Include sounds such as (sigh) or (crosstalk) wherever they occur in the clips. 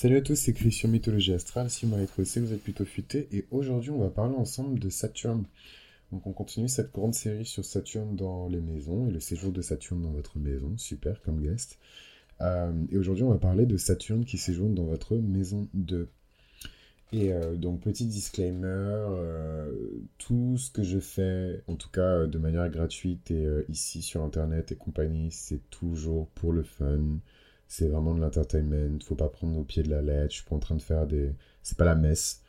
Salut à tous, c'est Christian Mythologie Astrale. Si vous m'avez trouvé, vous êtes plutôt futé. Et aujourd'hui, on va parler ensemble de Saturne. Donc, on continue cette grande série sur Saturne dans les maisons et le séjour de Saturne dans votre maison. Super comme guest. Euh, et aujourd'hui, on va parler de Saturne qui séjourne dans votre maison 2. Et euh, donc, petit disclaimer, euh, tout ce que je fais, en tout cas de manière gratuite et ici sur Internet et compagnie, c'est toujours pour le fun. C'est vraiment de l'entertainment. Faut pas prendre au pied de la lettre. Je suis pas en train de faire des. C'est pas la messe.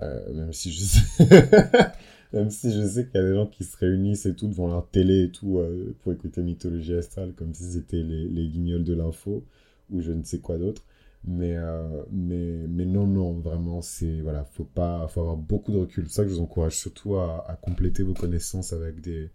même si je sais. (laughs) même si je sais qu'il y a des gens qui se réunissent et tout devant leur télé et tout pour écouter Mythologie Astrale comme si c'était les, les guignols de l'info ou je ne sais quoi d'autre. Mais, euh, mais, mais non, non, vraiment, c'est, voilà, faut pas, faut avoir beaucoup de recul. C'est ça que je vous encourage surtout à, compléter vos connaissances avec des,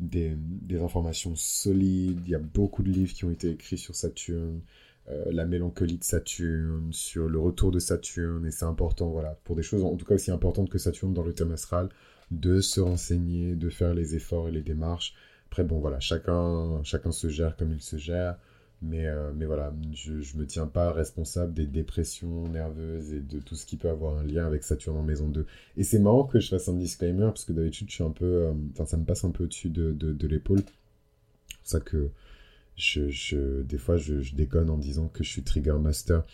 des, informations solides. Il y a beaucoup de livres qui ont été écrits sur Saturne, euh, la mélancolie de Saturne, sur le retour de Saturne, et c'est important, voilà, pour des choses en tout cas aussi importantes que Saturne dans le thème astral, de se renseigner, de faire les efforts et les démarches. Après, bon, voilà, chacun, chacun se gère comme il se gère. Mais, euh, mais voilà, je ne me tiens pas responsable des dépressions nerveuses et de tout ce qui peut avoir un lien avec Saturne en maison 2. Et c'est marrant que je fasse un disclaimer, parce que d'habitude, je suis un peu. Euh, ça me passe un peu au-dessus de, de, l'épaule. C'est pour ça que je, je, des fois, je, je, déconne en disant que je suis Trigger Master.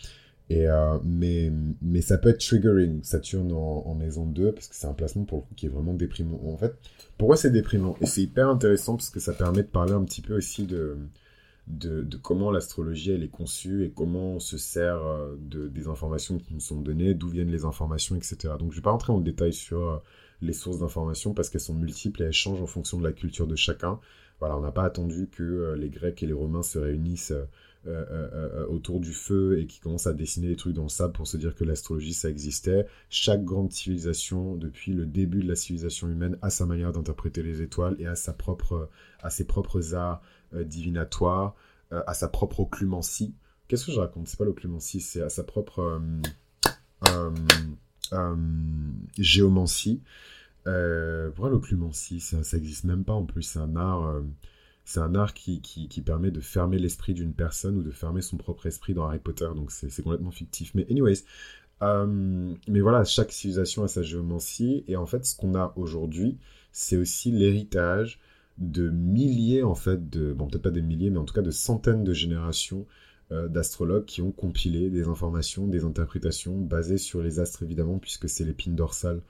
Et, euh, mais, mais ça peut être triggering, Saturne en, en maison 2, parce que c'est un placement pour le coup qui est vraiment déprimant. En fait, pourquoi c'est déprimant Et c'est hyper intéressant parce que ça permet de parler un petit peu aussi de de, comment l'astrologie elle est conçue et comment on se sert euh, de, des informations qui nous sont données, d'où viennent les informations, etc. Donc je ne vais pas rentrer en détail sur euh, les sources d'informations parce qu'elles sont multiples et elles changent en fonction de la culture de chacun. Voilà, on n'a pas attendu que euh, les Grecs et les Romains se réunissent autour du feu et qui commencent à dessiner des trucs dans le sable pour se dire que l'astrologie ça existait. Chaque grande civilisation, depuis le début de la civilisation humaine, a sa manière d'interpréter les étoiles et a sa propre, à ses propres arts divinatoire, euh, à sa propre occlumencie. Qu'est-ce que je raconte? C'est pas l'occlumencie, c'est à sa propre euh, géomancie. pourquoi l'occlumencie ça, ça existe même pas en plus. C'est un art, c'est un art qui, qui, permet de fermer l'esprit d'une personne ou de fermer son propre esprit dans Harry Potter. Donc c'est complètement fictif. Mais anyways, mais voilà, chaque civilisation a sa géomancie. Et en fait, ce qu'on a aujourd'hui, c'est aussi l'héritage de milliers, en fait, de, bon, peut-être pas des milliers, mais en tout cas de centaines de générations euh, d'astrologues qui ont compilé des informations, des interprétations basées sur les astres, évidemment, puisque c'est l'épine dorsale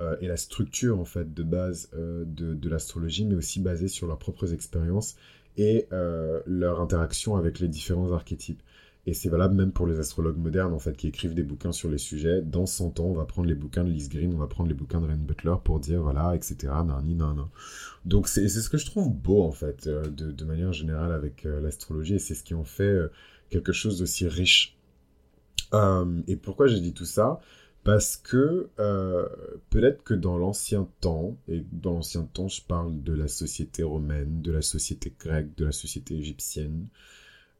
euh, et la structure, en fait, de base euh, de, de l'astrologie, mais aussi basées sur leurs propres expériences et leur interaction avec les différents archétypes. Et c'est valable même pour les astrologues modernes, en fait, qui écrivent des bouquins sur les sujets. Dans 100 ans, on va prendre les bouquins de Liz Green, on va prendre les bouquins de Ren Butler pour dire, voilà, etc., nan, nan, Donc, c'est ce que je trouve beau, en fait, euh, de, de manière générale avec euh, l'astrologie, et c'est ce qui en fait euh, quelque chose d'aussi riche. et pourquoi j'ai dit tout ça? Parce que peut-être que dans l'ancien temps, et dans l'ancien temps, je parle de la société romaine, de la société grecque, de la société égyptienne,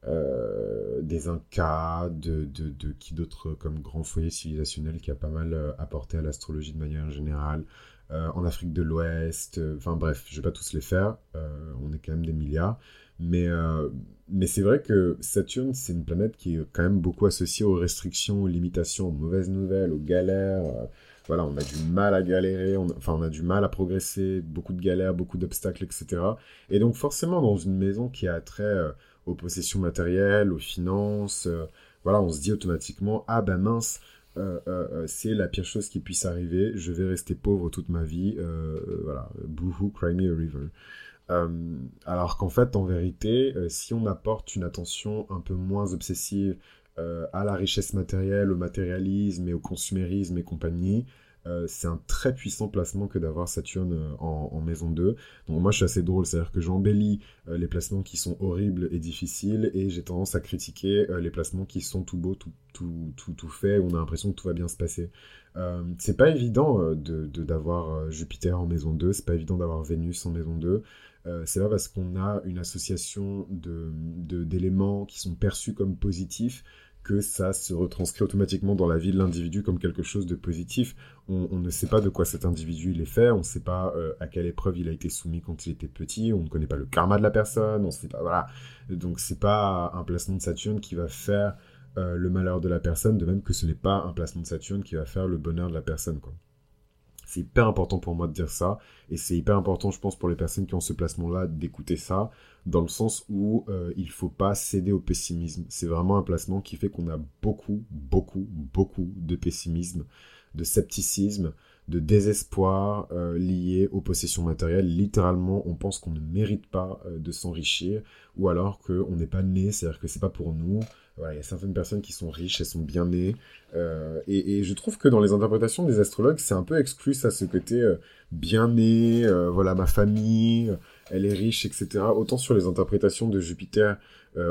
euh, des Incas, de, de, de qui d'autres comme grand foyer civilisationnel qui a pas mal euh, apporté à l'astrologie de manière générale. Euh, en Afrique de l'Ouest, enfin bref, je vais pas tous les faire, on est quand même des milliards. Mais, mais c'est vrai que Saturne, c'est une planète qui est quand même beaucoup associée aux restrictions, aux limitations, aux mauvaises nouvelles, aux galères. voilà, on a du mal à galérer, enfin on a du mal à progresser, beaucoup de galères, beaucoup d'obstacles, etc. Et donc forcément, dans une maison qui a trait aux possessions matérielles, aux finances. Euh, voilà, on se dit automatiquement, ah ben mince, euh, euh, c'est la pire chose qui puisse arriver, je vais rester pauvre toute ma vie, voilà, boohoo, cry me a river. alors qu'en fait, en vérité, si on apporte une attention un peu moins obsessive à la richesse matérielle, au matérialisme et au consumérisme et compagnie, euh, c'est un très puissant placement que d'avoir Saturne euh, en, maison 2. Donc moi je suis assez drôle, c'est-à-dire que j'embellis euh, les placements qui sont horribles et difficiles et j'ai tendance à critiquer les placements qui sont tout beaux, tout, tout, tout, tout fait, où on a l'impression que tout va bien se passer. c'est pas évident de, d'avoir Jupiter en maison 2, c'est pas évident d'avoir Vénus en maison 2. c'est pas parce qu'on a une association de, d'éléments qui sont perçus comme positifs ça se retranscrit automatiquement dans la vie de l'individu comme quelque chose de positif. On, ne sait pas de quoi cet individu il est fait, on ne sait pas euh, à quelle épreuve il a été soumis quand il était petit, on ne connaît pas le karma de la personne, on sait pas, voilà. Donc c'est pas un placement de Saturne qui va faire le malheur de la personne, de même que ce n'est pas un placement de Saturne qui va faire le bonheur de la personne. C'est hyper important pour moi de dire ça, et c'est hyper important, je pense, pour les personnes qui ont ce placement-là, d'écouter ça, dans le sens où euh, il faut pas céder au pessimisme. C'est vraiment un placement qui fait qu'on a beaucoup, beaucoup, beaucoup de pessimisme, de scepticisme, de désespoir euh, lié aux possessions matérielles. Littéralement, on pense qu'on ne mérite pas euh, de s'enrichir, ou alors qu'on n'est pas né, c'est-à-dire que c'est pas pour nous. il y a certaines personnes qui sont riches, elles sont bien nées. Euh, et, je trouve que dans les interprétations des astrologues, c'est un peu exclu ça, ce côté bien né, voilà, ma famille, elle est riche, etc. Autant sur les interprétations de Jupiter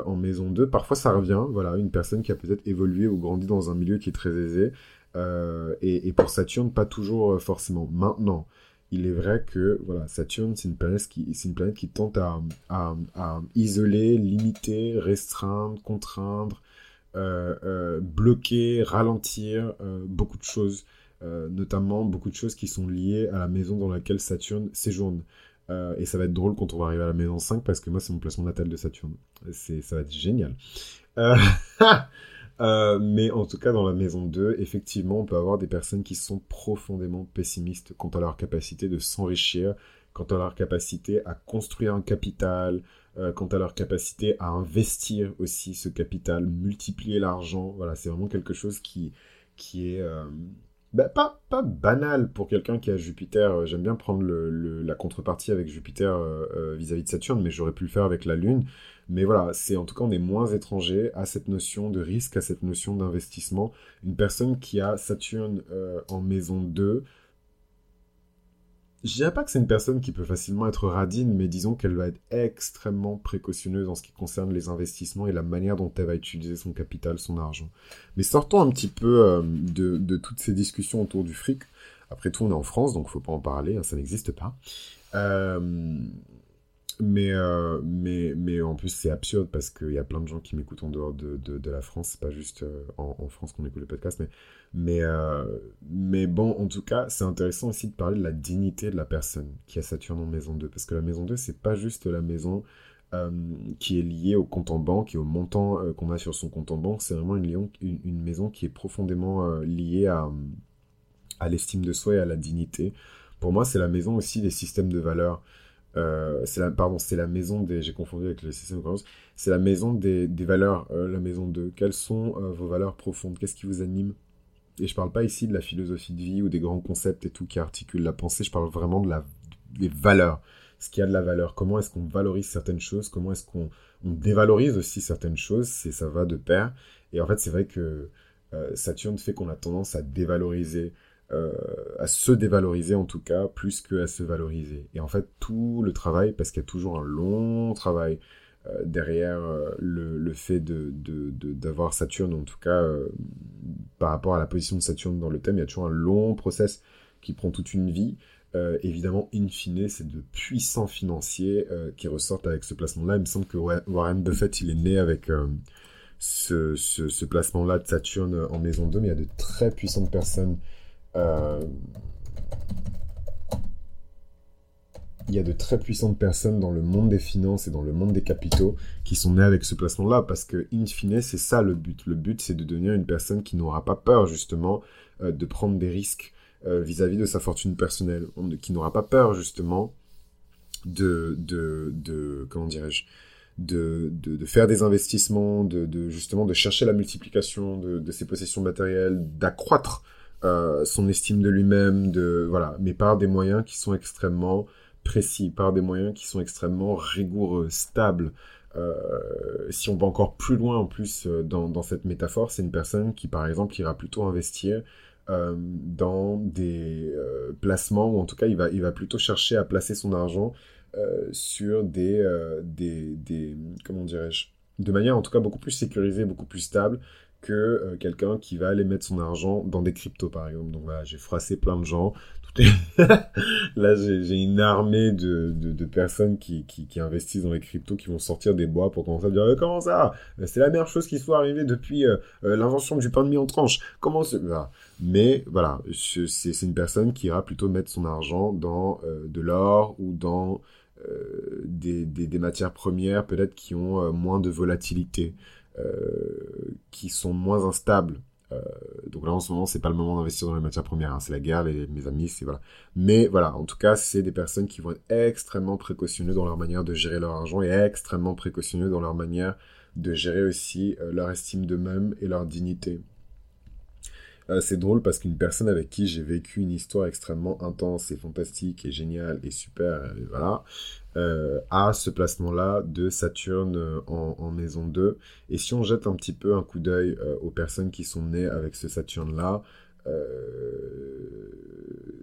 en maison 2, parfois ça revient, voilà, une personne qui a peut-être évolué ou grandi dans un milieu qui est très aisé, euh, et, pour Saturne, pas toujours euh, forcément. Maintenant, il est vrai que voilà, Saturne, c'est une planète qui, c'est une qui tente à, isoler, limiter, restreindre, contraindre, euh, bloquer, ralentir beaucoup de choses, notamment beaucoup de choses qui sont liées à la maison dans laquelle Saturne séjourne. Et ça va être drôle quand on va arriver à la maison 5 parce que moi c'est mon placement natal de Saturne. Ça va être génial. (laughs) Euh, mais en tout cas, dans la maison 2, effectivement, on peut avoir des personnes qui sont profondément pessimistes quant à leur capacité de s'enrichir, quant à leur capacité à construire un capital, euh, quant à leur capacité à investir aussi ce capital, multiplier l'argent. Voilà, c'est vraiment quelque chose qui, qui est euh, bah, pas, banal pour quelqu'un qui a Jupiter. J'aime bien prendre la contrepartie avec Jupiter vis-à-vis -vis de Saturne, mais j'aurais pu le faire avec la Lune. Mais voilà, c'est en tout cas, on est moins étranger à cette notion de risque, à cette notion d'investissement. Une personne qui a Saturne euh, en maison 2, je dirais pas que c'est une personne qui peut facilement être radine, mais disons qu'elle va être extrêmement précautionneuse en ce qui concerne les investissements et la manière dont elle va utiliser son capital, son argent. Mais sortons un petit peu euh, de, toutes ces discussions autour du fric. Après tout, on est en France, donc faut pas en parler, hein, ça n'existe pas. Euh, mais, euh, mais, mais en plus, c'est absurde parce qu'il y a plein de gens qui m'écoutent en dehors de, de, la France. C'est pas juste euh, en, France qu'on écoute le podcast. Mais, mais, euh, mais bon, en tout cas, c'est intéressant aussi de parler de la dignité de la personne qui a Saturne en maison 2. Parce que la maison 2, c'est pas juste la maison qui est liée au compte en banque et au montant qu'on a sur son compte en banque. C'est vraiment une, une, maison qui est profondément liée à, à l'estime de soi et à la dignité. Pour moi, c'est la maison aussi des systèmes de valeurs. Euh, c'est la, pardon, c'est la maison des, j'ai confondu avec de croyance, c'est la maison des, valeurs, euh, la maison de, quelles sont euh, vos valeurs profondes, qu'est-ce qui vous anime? Et je parle pas ici de la philosophie de vie ou des grands concepts et tout qui articulent la pensée, je parle vraiment de la, des valeurs, ce qui a de la valeur, comment est-ce qu'on valorise certaines choses, comment est-ce qu'on on dévalorise aussi certaines choses, c'est ça va de pair, et en fait c'est vrai que Saturne fait qu'on a tendance à dévaloriser euh, à se dévaloriser en tout cas, plus qu'à se valoriser. Et en fait, tout le travail, parce qu'il y a toujours un long travail euh, derrière euh, le, le, fait de, d'avoir Saturne, en tout cas par rapport à la position de Saturne dans le thème, il y a toujours un long process qui prend toute une vie. évidemment, in fine, c'est de puissants financiers qui ressortent avec ce placement-là. Il me semble que Warren Buffett, il est né avec ce, ce, ce placement-là de Saturne en maison 2, mais il y a de très puissantes personnes il y a de très puissantes personnes dans le monde des finances et dans le monde des capitaux qui sont nées avec ce placement-là parce que, in fine, c'est ça le but. Le but, c'est de devenir une personne qui n'aura pas peur, justement, euh, de prendre des risques euh, vis-à-vis de sa fortune personnelle, qui n'aura pas peur, justement, de, de, de comment dirais-je, de, faire des investissements, de, justement, de chercher la multiplication de ses possessions matérielles, d'accroître euh, son estime de lui-même, de voilà, mais par des moyens qui sont extrêmement précis, par des moyens qui sont extrêmement rigoureux, stables. Euh, si on va encore plus loin en plus euh, dans, dans cette métaphore, c'est une personne qui par exemple ira plutôt investir dans des placements, ou en tout cas il va, il va plutôt chercher à placer son argent sur des, des, des comment dirais-je, de manière en tout cas beaucoup plus sécurisée, beaucoup plus stable, que euh, quelqu'un qui va aller mettre son argent dans des cryptos, par exemple. Donc voilà, j'ai froissé plein de gens. (laughs) Là, j'ai une armée de, de, personnes qui, qui, investissent dans les cryptos, qui vont sortir des bois pour commencer à dire euh, Comment ça? C'est la meilleure chose qui soit arrivée depuis euh, l'invention du pain de mie en tranche. Comment c'est Mais voilà, c'est une personne qui ira plutôt mettre son argent dans de l'or ou dans des, des, matières premières peut-être qui ont moins de volatilité. Qui sont moins instables. donc là en ce moment c'est pas le moment d'investir dans les matières premières, hein. c'est la guerre, mes amis, c'est voilà. Mais voilà, en tout cas c'est des personnes qui vont être extrêmement précautionneux dans leur manière de gérer leur argent et extrêmement précautionneux dans leur manière de gérer aussi leur estime d'eux-mêmes et leur dignité. Euh, c'est drôle parce qu'une personne avec qui j'ai vécu une histoire extrêmement intense et fantastique et géniale et super, et voilà, euh, a ce placement-là de Saturne euh, en, maison 2. Et si on jette un petit peu un coup d'œil aux personnes qui sont nées avec ce Saturne-là,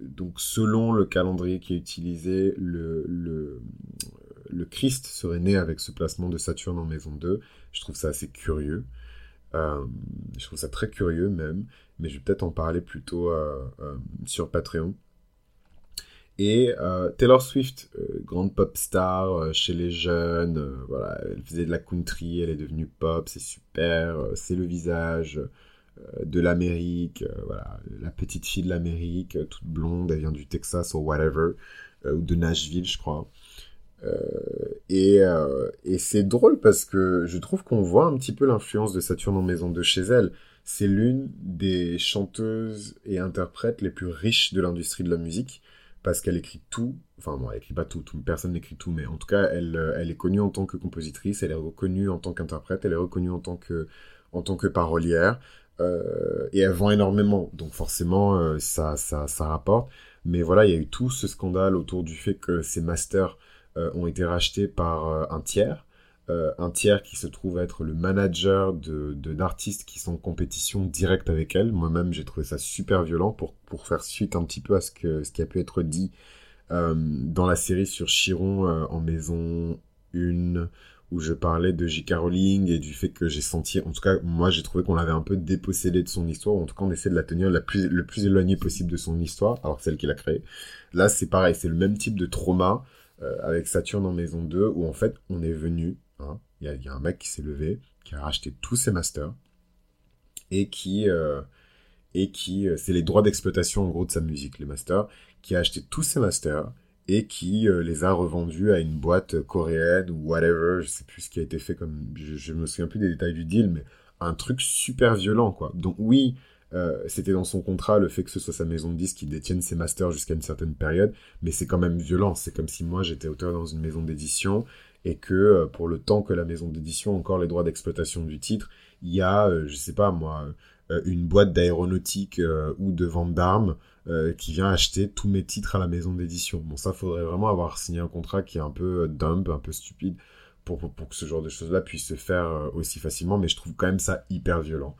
donc selon le calendrier qui est utilisé, le, Christ serait né avec ce placement de Saturne en maison 2. Je trouve ça assez curieux. je trouve ça très curieux même mais je vais peut-être en parler plutôt euh, euh, sur Patreon. Et euh, Taylor Swift, grande pop star chez les jeunes, voilà, elle faisait de la country, elle est devenue pop, c'est super, c'est le visage de l'Amérique, voilà, la petite fille de l'Amérique, toute blonde, elle vient du Texas ou whatever, ou de Nashville, je crois. et, et c'est drôle parce que je trouve qu'on voit un petit peu l'influence de Saturne en maison de chez elle c'est l'une des chanteuses et interprètes les plus riches de l'industrie de la musique parce qu'elle écrit tout. Enfin, bon, elle écrit pas tout, personne n'écrit tout, mais en tout cas, elle, euh, elle est connue en tant que compositrice, elle est reconnue en tant qu'interprète, elle est reconnue en tant que, en tant que parolière, euh, et elle vend énormément, donc forcément, euh, ça, ça, ça rapporte. Mais voilà, il y a eu tout ce scandale autour du fait que ces masters ont été rachetés par un tiers. Euh, un tiers qui se trouve être le manager de d'artistes qui sont en compétition directe avec elle. Moi-même, j'ai trouvé ça super violent pour, pour faire suite un petit peu à ce, que, ce qui a pu être dit euh, dans la série sur Chiron euh, en maison 1 où je parlais de J.K. Rowling et du fait que j'ai senti, en tout cas, moi j'ai trouvé qu'on l'avait un peu dépossédé de son histoire, ou en tout cas on essaie de la tenir la plus, le plus éloigné possible de son histoire, alors celle qu'il a créée. Là c'est pareil, c'est le même type de trauma avec Saturne en maison 2, où en fait on est venu Hein. Il y, a un mec qui s'est levé, qui a racheté tous ses masters et qui euh, et qui euh, c'est les droits d'exploitation en gros de sa musique, les masters, qui a acheté tous ses masters et qui euh, les a revendus à une boîte coréenne ou whatever, je sais plus ce qui a été fait comme je, je me souviens plus des détails du deal, mais un truc super violent quoi. Donc oui, c'était dans son contrat le fait que ce soit sa maison de disques qui détienne ses masters jusqu'à une certaine période, mais c'est quand même violent. C'est comme si moi j'étais auteur dans une maison d'édition et que euh, pour le temps que la maison d'édition a encore les droits d'exploitation du titre, il y a, euh, je sais pas moi, euh, une boîte d'aéronautique ou de vente d'armes qui vient acheter tous mes titres à la maison d'édition. Bon, ça, faudrait vraiment avoir signé un contrat qui est un peu dumb, un peu stupide, pour, pour, pour que ce genre de choses-là puisse se faire aussi facilement, mais je trouve quand même ça hyper violent.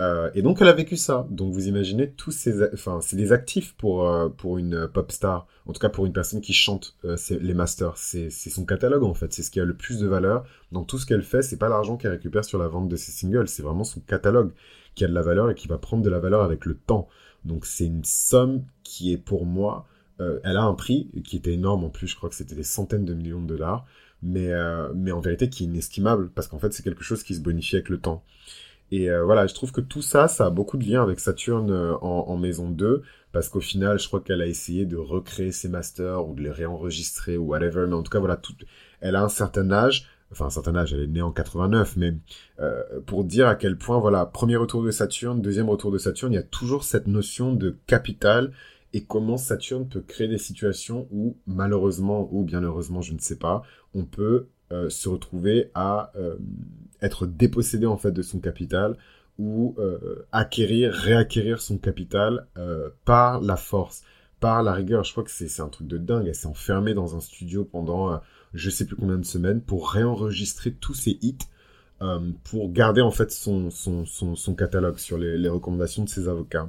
Euh, et donc elle a vécu ça. Donc vous imaginez tous ces, enfin c'est des actifs pour euh, pour une pop star. En tout cas pour une personne qui chante euh, les masters. C'est c'est son catalogue en fait. C'est ce qui a le plus de valeur. Dans tout ce qu'elle fait, c'est pas l'argent qu'elle récupère sur la vente de ses singles. C'est vraiment son catalogue qui a de la valeur et qui va prendre de la valeur avec le temps. Donc c'est une somme qui est pour moi, elle a un prix qui était énorme en plus. Je crois que c'était des centaines de millions de dollars. Mais mais en vérité qui est inestimable parce qu'en fait c'est quelque chose qui se bonifie avec le temps. Et euh, voilà, je trouve que tout ça, ça a beaucoup de lien avec Saturne euh, en, maison 2, parce qu'au final, je crois qu'elle a essayé de recréer ses masters ou de les réenregistrer ou whatever, mais en tout cas, voilà, elle a un certain âge, enfin un certain âge, elle est née en 89, mais euh, pour dire à quel point, voilà, premier retour de Saturne, deuxième retour de Saturne, il y a toujours cette notion de capital et comment Saturne peut créer des situations où, malheureusement ou bien heureusement, je ne sais pas, on peut se retrouver à être dépossédé en fait de son capital ou euh, acquérir, réacquérir son capital euh, par la force, par la rigueur. Je crois que c'est un truc de dingue. Elle s'est enfermée dans un studio pendant euh, je sais plus combien de semaines pour réenregistrer tous ses hits pour garder en fait son, son, son, catalogue sur les, les, recommandations de ses avocats.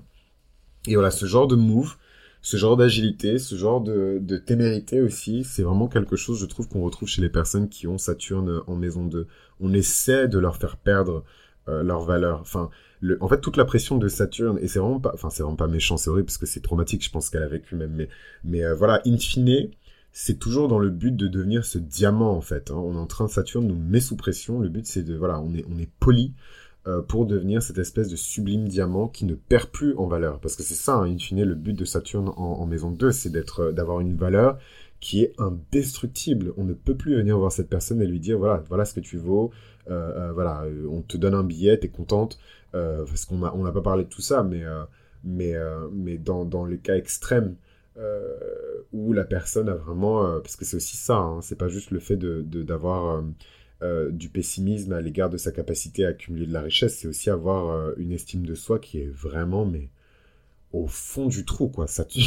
Et voilà, ce genre de move, ce genre d'agilité, ce genre de, de témérité aussi, c'est vraiment quelque chose, je trouve, qu'on retrouve chez les personnes qui ont Saturne en maison 2. On essaie de leur faire perdre euh, leur valeur. Enfin, le, en fait, toute la pression de Saturne, et c'est vraiment pas, enfin, c'est vraiment pas méchant, c'est horrible parce que c'est traumatique, je pense qu'elle a vécu même, mais, mais euh, voilà, in fine, c'est toujours dans le but de devenir ce diamant, en fait. Hein. On est en train, Saturne nous met sous pression, le but c'est de, voilà, on est, on est poli, euh, pour devenir cette espèce de sublime diamant qui ne perd plus en valeur. Parce que c'est ça, hein, in fine, le but de Saturne en, maison 2, c'est euh, d'avoir une valeur qui est indestructible. On ne peut plus venir voir cette personne et lui dire voilà, voilà ce que tu vaux, voilà, on te donne un billet, t'es contente, parce qu'on n'a on pas parlé de tout ça, mais, mais, mais dans, dans les cas extrêmes, où la personne a vraiment, parce que c'est aussi ça, hein, c'est pas juste le fait de d'avoir euh, du pessimisme à l'égard de sa capacité à accumuler de la richesse, c'est aussi avoir euh, une estime de soi qui est vraiment, mais au fond du trou, quoi. Saturne,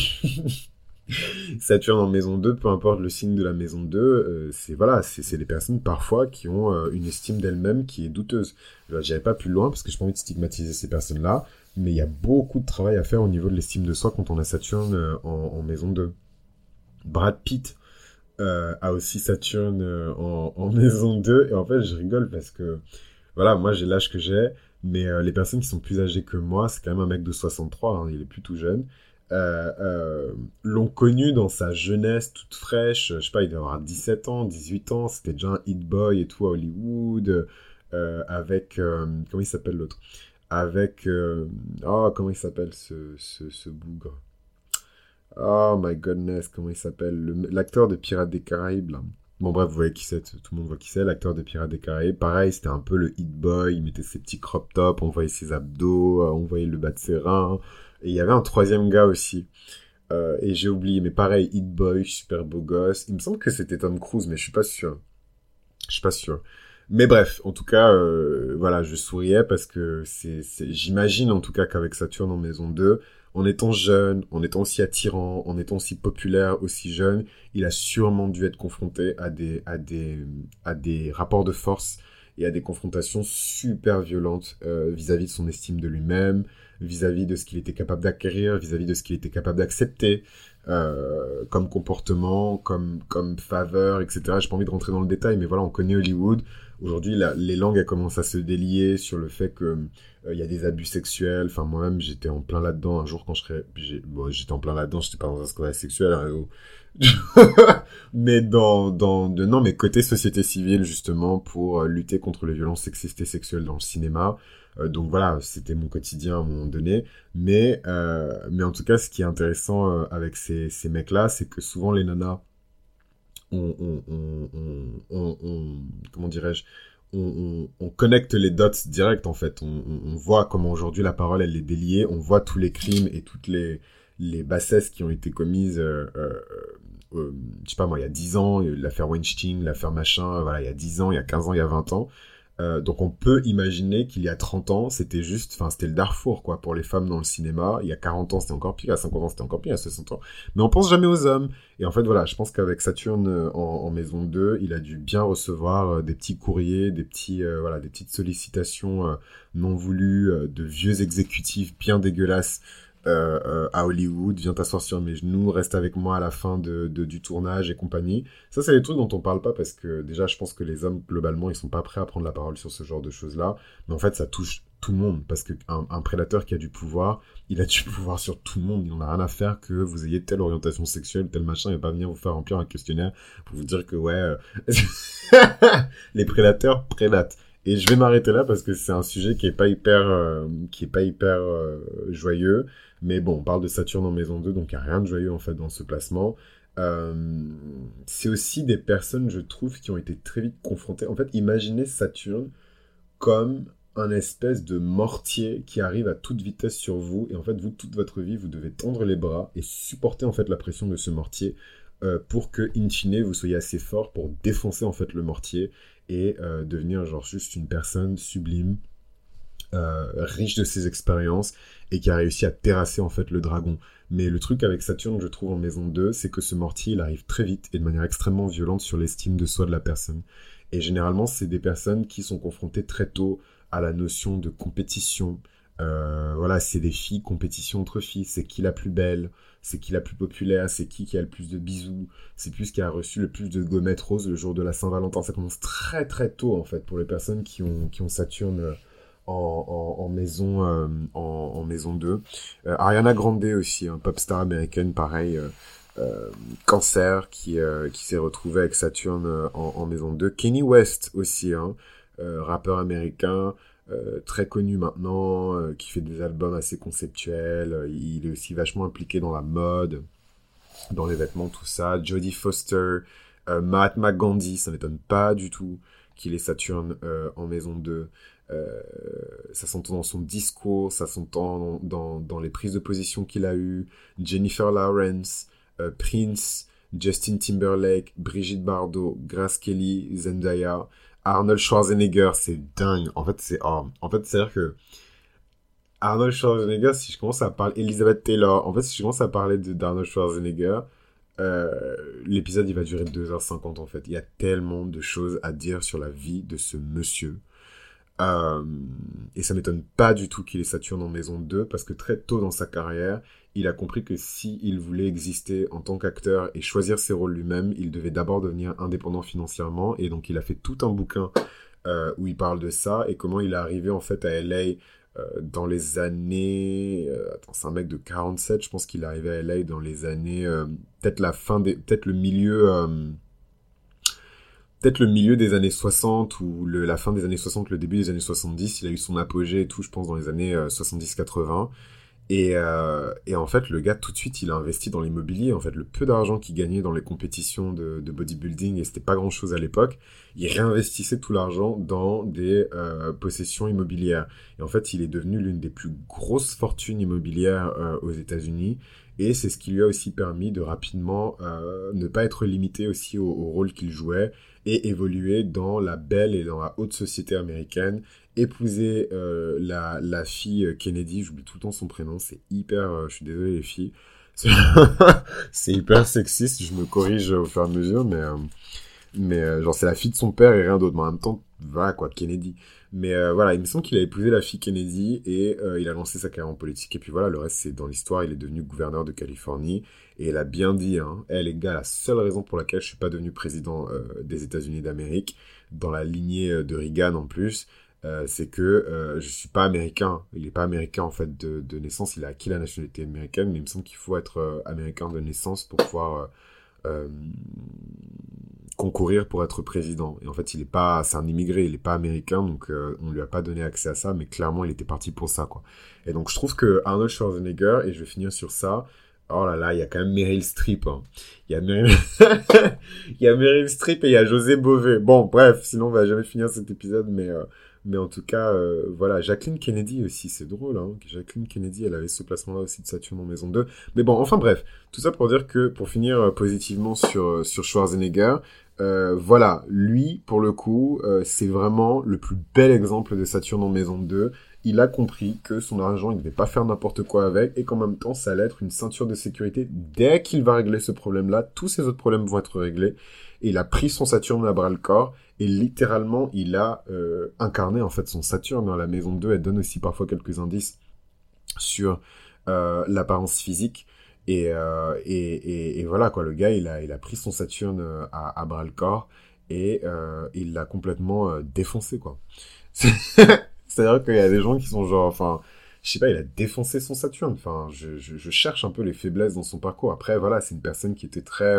Saturne (laughs) en maison 2, peu importe le signe de la maison 2, euh, c'est voilà, c'est des personnes parfois qui ont une estime d'elles-mêmes qui est douteuse. J'irai pas plus loin parce que j'ai pas envie de stigmatiser ces personnes-là, mais il y a beaucoup de travail à faire au niveau de l'estime de soi quand on a Saturne en, en maison 2. Brad Pitt, euh, a aussi Saturne euh, en, (laughs) maison 2. Et en fait, je rigole parce que, voilà, moi j'ai l'âge que j'ai, mais euh, les personnes qui sont plus âgées que moi, c'est quand même un mec de 63, hein, il est plus tout jeune, l'ont connu dans sa jeunesse toute fraîche. Je sais pas, il devait avoir 17 ans, 18 ans, c'était déjà un hit boy et tout à Hollywood, avec, comment il s'appelle l'autre? Avec, oh, comment il s'appelle ce, ce, ce bougre? Oh my goodness, comment il s'appelle? L'acteur de Pirates des Caraïbes. Bon, bref, vous voyez qui c'est, tout le monde voit qui c'est, l'acteur de Pirates des Caraïbes. Pareil, c'était un peu le hit boy, il mettait ses petits crop tops, on voyait ses abdos, euh, on voyait le bas de ses reins. Et il y avait un troisième gars aussi. Euh, et j'ai oublié, mais pareil, hit boy, super beau gosse. Il me semble que c'était Tom Cruise, mais je suis pas sûr. Je suis pas sûr. Mais bref, en tout cas, euh, voilà, je souriais parce que c'est, j'imagine en tout cas qu'avec Saturne en maison 2, en étant jeune, en étant aussi attirant, en étant aussi populaire, aussi jeune, il a sûrement dû être confronté à des, à des, à des rapports de force et à des confrontations super violentes euh, vis-à-vis de son estime de lui-même, vis-à-vis de ce qu'il était capable d'acquérir, vis-à-vis de ce qu'il était capable d'accepter euh, comme comportement, comme, comme faveur, etc. J'ai pas envie de rentrer dans le détail, mais voilà, on connaît Hollywood. Aujourd'hui, les langues, elles commencent à se délier sur le fait que euh, il y a des abus sexuels. Enfin, moi-même, j'étais en plein là-dedans. Un jour, quand je serais... Bon, j'étais en plein là-dedans, j'étais pas dans un scandale sexuel. Hein, (laughs) mais dans, non, mais côté société civile, justement, pour euh, lutter contre les violences sexistes et sexuelles dans le cinéma. Euh, donc voilà, c'était mon quotidien à un moment donné. Mais, mais en tout cas, ce qui est intéressant avec ces, ces mecs-là, c'est que souvent les nanas, on, on, comment dirais-je, on, connecte les dots direct en fait. On, voit comment aujourd'hui la parole elle est déliée, on voit tous les crimes et toutes les, les bassesses qui ont été commises, euh, euh, euh, je sais pas moi, il y a 10 ans, l'affaire Weinstein, l'affaire machin, voilà, il y a 10 ans, il y a 15 ans, il y a 20 ans. Euh, donc on peut imaginer qu'il y a 30 ans, c'était juste, enfin c'était le Darfour quoi pour les femmes dans le cinéma. Il y a 40 ans c'était encore pire, a 50 ans c'était encore pire, a 60 ans. Mais on pense jamais aux hommes. Et en fait voilà, je pense qu'avec Saturne euh, en, maison 2, il a dû bien recevoir euh, des petits courriers, des petits voilà, des petites sollicitations non voulues de vieux exécutifs bien dégueulasses euh, euh, à Hollywood, viens t'asseoir sur mes genoux, reste avec moi à la fin de, du tournage et compagnie. Ça, c'est des trucs dont on parle pas parce que déjà, je pense que les hommes, globalement, ils sont pas prêts à prendre la parole sur ce genre de choses-là. Mais en fait, ça touche tout le monde parce qu'un un prédateur qui a du pouvoir, il a du (laughs) pouvoir sur tout le monde. Il n'en a rien à faire que vous ayez telle orientation sexuelle, tel machin. Il va pas venir vous faire remplir un questionnaire pour vous dire que ouais, euh, (laughs) les prédateurs prédatent. Et je vais m'arrêter là parce que c'est un sujet qui est pas hyper, pas hyper joyeux. Mais bon, on parle de Saturne en maison 2, donc il n'y a rien de joyeux en fait dans ce placement. Euh, c'est aussi des personnes, je trouve, qui ont été très vite confrontées. En fait, imaginez Saturne comme un espèce de mortier qui arrive à toute vitesse sur vous. Et en fait, vous, toute votre vie, vous devez tendre les bras et supporter en fait la pression de ce mortier euh, pour que, in fine, vous soyez assez fort pour défoncer en fait le mortier et euh, devenir genre juste une personne sublime, euh, riche de ses expériences et qui a réussi à terrasser en fait le dragon. Mais le truc avec Saturne, je trouve en maison 2, c'est que ce mortier, il arrive très vite et de manière extrêmement violente sur l'estime de soi de la personne. Et généralement, c'est des personnes qui sont confrontées très tôt à la notion de compétition. Euh, c'est des filles, compétition entre filles. C'est qui la plus belle, c'est qui la plus populaire, c'est qui qui a le plus de bisous, c'est plus qui a reçu le plus de gommettes roses le jour de la Saint-Valentin. Ça commence très très tôt en fait pour les personnes qui ont, qui ont Saturne euh, en, maison euh, en, maison 2. Euh, Ariana Grande aussi, un pop star américaine, pareil. Cancer qui, qui s'est retrouvé avec Saturne en, maison 2. Kenny West aussi, hein, rappeur américain, très connu maintenant, qui fait des albums assez conceptuels. il est aussi vachement impliqué dans la mode. dans les vêtements, tout ça. Jodie Foster, euh, Mahatma Gandhi, ça m'étonne pas du tout qu'il ait Saturne euh, en maison 2. Euh, ça s'entend dans son discours, ça s'entend dans, dans, les prises de position qu'il a eues. Jennifer Lawrence, Prince, Justin Timberlake, Brigitte Bardot, Grace Kelly, Zendaya, Arnold Schwarzenegger, c'est dingue. En fait, c'est oh, en fait, c'est-à-dire que Arnold Schwarzenegger, si je commence à parler Elizabeth Taylor, en fait, si je commence à parler d'Arnold Schwarzenegger, euh, l'épisode il va durer 2h50 en fait. Il y a tellement de choses à dire sur la vie de ce monsieur. Euh, et ça m'étonne pas du tout qu'il ait Saturne en maison 2 parce que très tôt dans sa carrière, il a compris que si voulait exister en tant qu'acteur et choisir ses rôles lui-même, il devait d'abord devenir indépendant financièrement et donc il a fait tout un bouquin euh, où il parle de ça et comment il est arrivé en fait à LA euh, dans les années attends c'est un mec de 47 je pense qu'il est arrivé à LA dans les années peut-être la fin des peut-être le milieu peut-être le milieu des années 60 ou la fin des années 60, le début des années 70. Il a eu son apogée et tout, je pense, dans les années 70-80. Et, euh, et en fait, le gars, tout de suite, il a investi dans l'immobilier. En fait, le peu d'argent qu'il gagnait dans les compétitions de, de bodybuilding, et c'était pas grand-chose à l'époque, il réinvestissait tout l'argent dans des euh, possessions immobilières. Et en fait, il est devenu l'une des plus grosses fortunes immobilières euh, aux États-Unis. Et c'est ce qui lui a aussi permis de rapidement euh, ne pas être limité aussi au, au rôle qu'il jouait et évoluer dans la belle et dans la haute société américaine, épouser euh, la, la, fille Kennedy, j'oublie tout le temps son prénom, c'est hyper, euh, je suis désolé les filles, (laughs) c'est hyper sexiste, je me corrige au fur et à mesure, mais, euh, mais genre c'est la fille de son père et rien d'autre, mais en même temps, voilà quoi, Kennedy. Mais euh, voilà, il me semble qu'il a épousé la fille Kennedy et euh, il a lancé sa carrière en politique. Et puis voilà, le reste, c'est dans l'histoire. Il est devenu gouverneur de Californie. Et elle a bien dit, hein, elle, les gars, la seule raison pour laquelle je suis pas devenu président euh, des États-Unis d'Amérique, dans la lignée de Reagan en plus, c'est que je suis pas américain. Il est pas américain en fait de, naissance. Il a acquis la nationalité américaine, mais il me semble qu'il faut être américain de naissance pour pouvoir concourir pour être président. Et en fait, il est pas, c'est un immigré, il est pas américain, donc euh, on lui a pas donné accès à ça, mais clairement, il était parti pour ça, quoi. Et donc, je trouve que Arnold Schwarzenegger, et je vais finir sur ça, oh là là, il y a quand même Meryl Streep. Hein. Il y a Meryl, (laughs) il y a Meryl Streep et il y a José Bové. Bon, bref, sinon on va jamais finir cet épisode, mais euh, mais en tout cas, euh, voilà, Jacqueline Kennedy aussi, c'est drôle, hein. Jacqueline Kennedy, elle avait ce placement-là aussi de Saturne en maison 2. Mais bon, enfin bref, tout ça pour dire que, pour finir positivement sur, sur Schwarzenegger, euh, voilà, lui, pour le coup, euh, c'est vraiment le plus bel exemple de Saturne en maison 2. Il a compris que son argent, il ne devait pas faire n'importe quoi avec, et qu'en même temps, ça allait être une ceinture de sécurité. Dès qu'il va régler ce problème-là, tous ces autres problèmes vont être réglés. Et il a pris son Saturne à bras le corps, et littéralement, il a euh, incarné en fait son Saturne. Dans la maison 2, elle donne aussi parfois quelques indices sur l'apparence physique. Euh, et, et, et, voilà, quoi, le gars, il a, il a pris son Saturne euh, à, à bras le corps et euh, il l'a complètement euh, défoncé, quoi. (laughs) C'est-à-dire qu'il y a des gens qui sont genre, enfin, je sais pas, il a défoncé son Saturne. Enfin, je, je, je, cherche un peu les faiblesses dans son parcours. Après, voilà, c'est une personne qui était très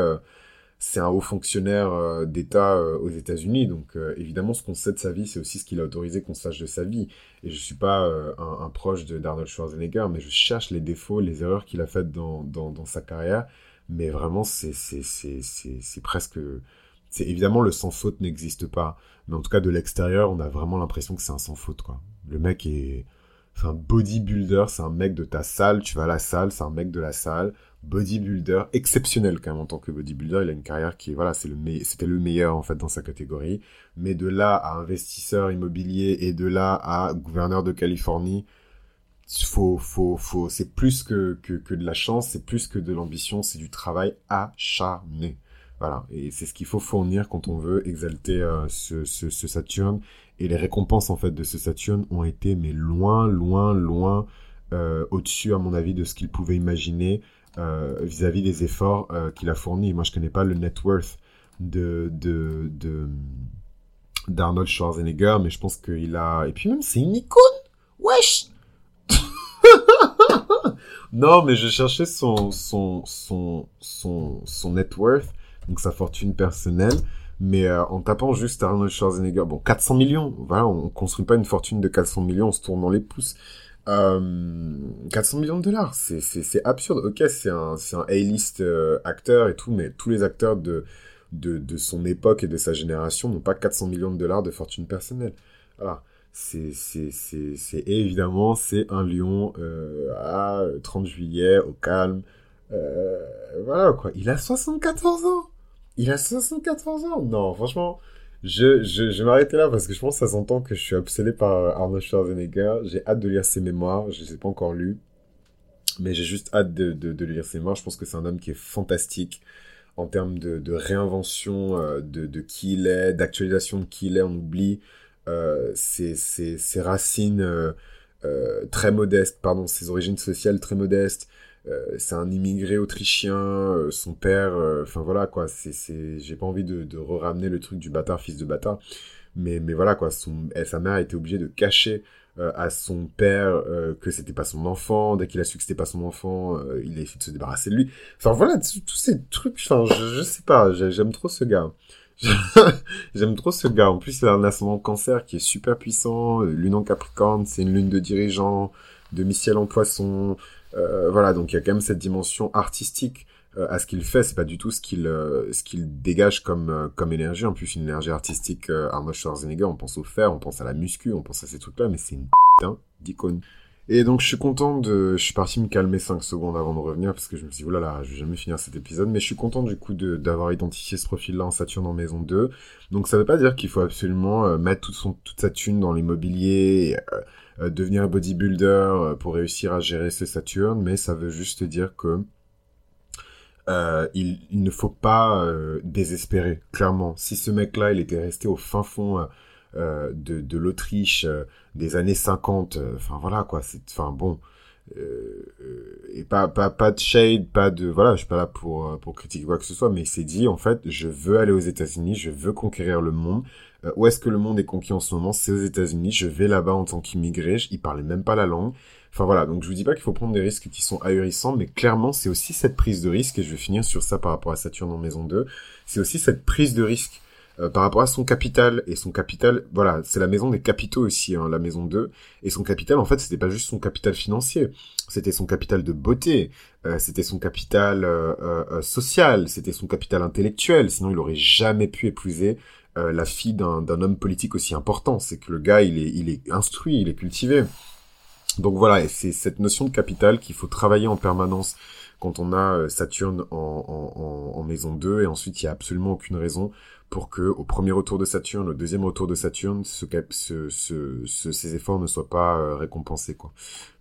c'est un haut fonctionnaire euh, d'État euh, aux États-Unis, donc euh, évidemment ce qu'on sait de sa vie, c'est aussi ce qu'il a autorisé qu'on sache de sa vie. Et je suis pas un, proche d'Arnold Schwarzenegger, mais je cherche les défauts, les erreurs qu'il a faites dans, dans, dans, sa carrière. Mais vraiment, c'est presque... C'est évidemment le sans faute n'existe pas, mais en tout cas de l'extérieur, on a vraiment l'impression que c'est un sans faute. Le mec est, c'est un bodybuilder, c'est un mec de ta salle, tu vas à la salle, c'est un mec de la salle bodybuilder exceptionnel quand même en tant que bodybuilder. Il a une carrière qui, voilà, c'est le c'était le meilleur en fait dans sa catégorie. Mais de là à investisseur immobilier et de là à gouverneur de Californie, faut, faut, faut, c'est plus que, que, que de la chance, c'est plus que de l'ambition, c'est du travail acharné. Voilà, et c'est ce qu'il faut fournir quand on veut exalter euh, ce, ce, ce Saturne. Et les récompenses en fait de ce Saturne ont été mais loin, loin, loin euh, au-dessus à mon avis de ce qu'il pouvait imaginer. Euh, vis-à-vis des efforts euh, qu'il a fournis. Moi, je connais pas le net worth de d'Arnold Schwarzenegger, mais je pense qu'il a... Et puis même, c'est une icône Wesh (laughs) Non, mais je cherchais son, son, son, son, son net worth, donc sa fortune personnelle, mais euh, en tapant juste Arnold Schwarzenegger, bon, 400 millions, voilà, on construit pas une fortune de 400 millions en se tournant les pouces. 400 millions de dollars, c'est absurde. Ok, c'est un, un A-list acteur et tout, mais tous les acteurs de, de, de, son époque et de sa génération n'ont pas 400 millions de dollars de fortune personnelle. Voilà. C'est évidemment c'est un lion euh, à 30 juillet au calme. Euh, voilà quoi. Il a 74 ans. Il a 74 ans. Non franchement je, je, je vais m'arrêter là parce que je pense que ça s'entend que je suis obsédé par Arnold Schwarzenegger. J'ai hâte de lire ses mémoires. Je les ai pas encore lus. Mais j'ai juste hâte de, de, de, lire ses mémoires. Je pense que c'est un homme qui est fantastique en termes de, de réinvention euh, de, de qui il est d'actualisation de qui il est on oublie euh, ses, ses, racines euh, euh, très modestes, pardon, ses origines sociales très modestes. C'est un immigré autrichien, son père, enfin voilà quoi. C'est, j'ai pas envie de, de ramener le truc du bâtard, fils de bâtard, mais mais voilà quoi. Son, sa mère a été obligée de cacher à son père que c'était pas son enfant. Dès qu'il a su que c'était pas son enfant, il a essayé de se débarrasser de lui. Enfin voilà, tous ces trucs. Enfin, je, sais pas, j'aime trop ce gars. (laughs) J'aime trop ce gars. En plus, il a un ascendant cancer qui est super puissant. Lune en Capricorne, c'est une lune de dirigeant, demi-ciel en poisson. Euh, voilà, donc il y a quand même cette dimension artistique euh, à ce qu'il fait. C'est pas du tout ce qu'il euh, ce qu'il dégage comme euh, comme énergie. En plus, une énergie artistique. Arnold Schwarzenegger, on pense au fer, on pense à la muscu, on pense à ces trucs-là, mais c'est une (laughs) putain d'icône. Et donc je suis content de... Je suis parti me calmer 5 secondes avant de revenir parce que je me suis dit, oulala, je vais jamais finir cet épisode. Mais je suis content du coup d'avoir identifié ce profil-là en Saturne en maison 2. Donc ça veut pas dire qu'il faut absolument euh, mettre toute, son, toute sa thune dans l'immobilier, euh, euh, devenir bodybuilder pour réussir à gérer ce Saturne, mais ça veut juste dire que il, il, ne faut pas désespérer, clairement. Si ce mec-là, il était resté au fin fond euh, de, de l'Autriche euh, des années 50. Euh, enfin voilà quoi, c'est enfin bon. Et pas, pas, pas de shade, pas de voilà, je suis pas là pour pour critiquer quoi que ce soit, mais il s'est dit en fait, je veux aller aux États-Unis, je veux conquérir le monde. où est-ce que le monde est conquis en ce moment? C'est aux États-Unis. Je vais là-bas en tant qu'immigré. Il parlait même pas la langue. Enfin voilà, donc je vous dis pas qu'il faut prendre des risques qui sont ahurissants, mais clairement c'est aussi cette prise de risque, et je vais finir sur ça par rapport à Saturne en maison 2, c'est aussi cette prise de risque euh, par rapport à son capital et son capital voilà c'est la maison des capitaux aussi hein, la maison 2 et son capital en fait c'était pas juste son capital financier. C'était son capital de beauté euh, c'était son capital euh, social c'était son capital intellectuel. Sinon il aurait jamais pu épouser la fille d'un homme politique aussi important. C'est que le gars il est il est instruit il est cultivé. Donc voilà c'est cette notion de capital qu'il faut travailler en permanence quand on a Saturne en, en, maison 2 et ensuite il y a absolument aucune raison pour que au premier retour de Saturne, au deuxième retour de Saturne, ce, ce, ce, ces efforts ne soient pas euh, récompensés.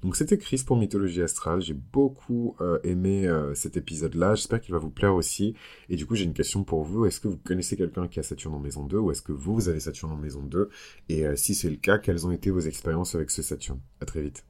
Donc c'était Chris pour Mythologie Astrale. J'ai beaucoup euh, aimé euh, cet épisode-là. J'espère qu'il va vous plaire aussi. Et du coup, j'ai une question pour vous. Est-ce que vous connaissez quelqu'un qui a Saturne en maison 2 ou est-ce que vous, vous avez Saturne en maison 2 Et si c'est le cas, quelles ont été vos expériences avec ce Saturne? À très vite.